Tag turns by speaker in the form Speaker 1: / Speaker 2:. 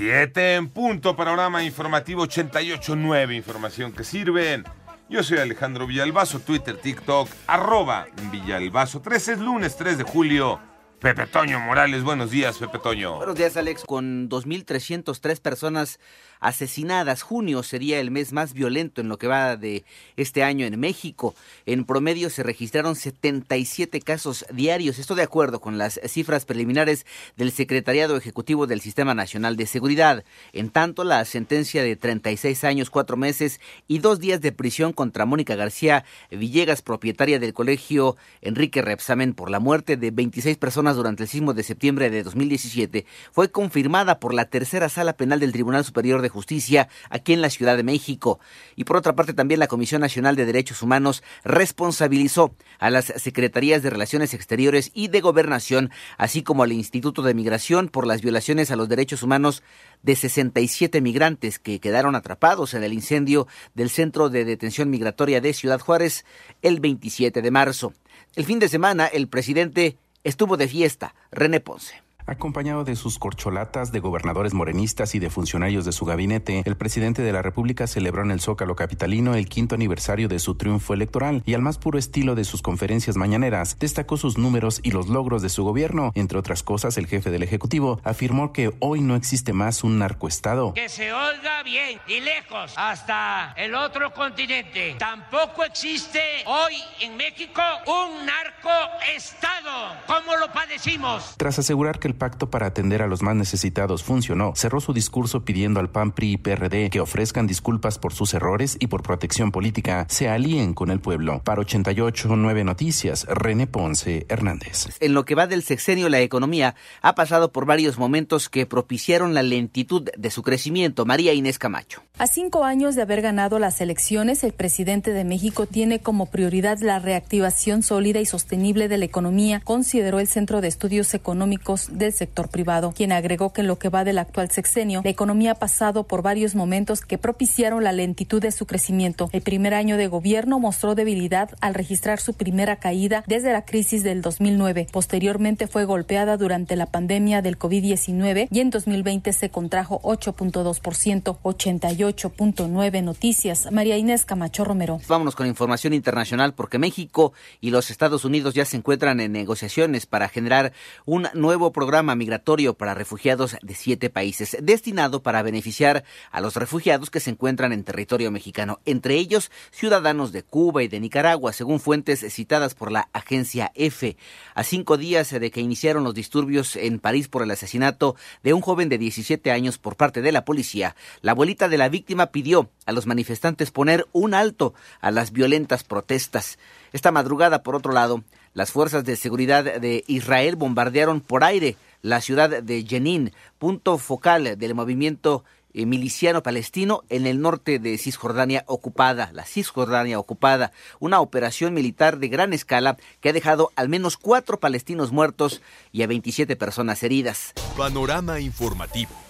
Speaker 1: Siete en punto, panorama informativo 88.9, información que sirven. Yo soy Alejandro Villalbazo, Twitter, TikTok, arroba Villalbazo. 13 es lunes 3 de julio. Pepe Toño Morales, buenos días, Pepe Toño.
Speaker 2: Buenos días, Alex. Con 2.303 personas asesinadas. Junio sería el mes más violento en lo que va de este año en México. En promedio se registraron 77 casos diarios, esto de acuerdo con las cifras preliminares del Secretariado Ejecutivo del Sistema Nacional de Seguridad. En tanto, la sentencia de 36 años, 4 meses y dos días de prisión contra Mónica García Villegas, propietaria del colegio Enrique Repsamen, por la muerte de 26 personas durante el sismo de septiembre de 2017, fue confirmada por la tercera sala penal del Tribunal Superior de Justicia aquí en la Ciudad de México. Y por otra parte, también la Comisión Nacional de Derechos Humanos responsabilizó a las Secretarías de Relaciones Exteriores y de Gobernación, así como al Instituto de Migración por las violaciones a los derechos humanos de 67 migrantes que quedaron atrapados en el incendio del Centro de Detención Migratoria de Ciudad Juárez el 27 de marzo. El fin de semana, el presidente estuvo de fiesta, René Ponce.
Speaker 3: Acompañado de sus corcholatas, de gobernadores morenistas y de funcionarios de su gabinete, el presidente de la República celebró en el Zócalo Capitalino el quinto aniversario de su triunfo electoral y al más puro estilo de sus conferencias mañaneras, destacó sus números y los logros de su gobierno. Entre otras cosas, el jefe del Ejecutivo afirmó que hoy no existe más un narcoestado.
Speaker 4: Que se oiga bien y lejos hasta el otro continente. Tampoco existe hoy en México un narcoestado como lo padecimos.
Speaker 3: Tras asegurar que el pacto para atender a los más necesitados funcionó, cerró su discurso pidiendo al PAN, PRI y PRD que ofrezcan disculpas por sus errores y por protección política, se alíen con el pueblo. Para 88 9 Noticias, René Ponce Hernández.
Speaker 2: En lo que va del sexenio, la economía ha pasado por varios momentos que propiciaron la lentitud de su crecimiento. María Inés Camacho.
Speaker 5: A cinco años de haber ganado las elecciones, el presidente de México tiene como prioridad la reactivación sólida y sostenible de la economía, consideró el Centro de Estudios Económicos del sector privado, quien agregó que en lo que va del actual sexenio, la economía ha pasado por varios momentos que propiciaron la lentitud de su crecimiento. El primer año de gobierno mostró debilidad al registrar su primera caída desde la crisis del 2009. Posteriormente fue golpeada durante la pandemia del COVID-19 y en 2020 se contrajo 8.2%, 88.9 noticias. María Inés Camacho Romero.
Speaker 2: Vámonos con información internacional porque México y los Estados Unidos ya se encuentran en negociaciones para generar un nuevo programa programa migratorio para refugiados de siete países, destinado para beneficiar a los refugiados que se encuentran en territorio mexicano, entre ellos ciudadanos de Cuba y de Nicaragua, según fuentes citadas por la agencia EFE. A cinco días de que iniciaron los disturbios en París por el asesinato de un joven de 17 años por parte de la policía, la abuelita de la víctima pidió a los manifestantes poner un alto a las violentas protestas. Esta madrugada, por otro lado, las fuerzas de seguridad de Israel bombardearon por aire la ciudad de Jenin, punto focal del movimiento eh, miliciano palestino en el norte de Cisjordania ocupada, la Cisjordania ocupada, una operación militar de gran escala que ha dejado al menos cuatro palestinos muertos y a 27 personas heridas.
Speaker 6: Panorama informativo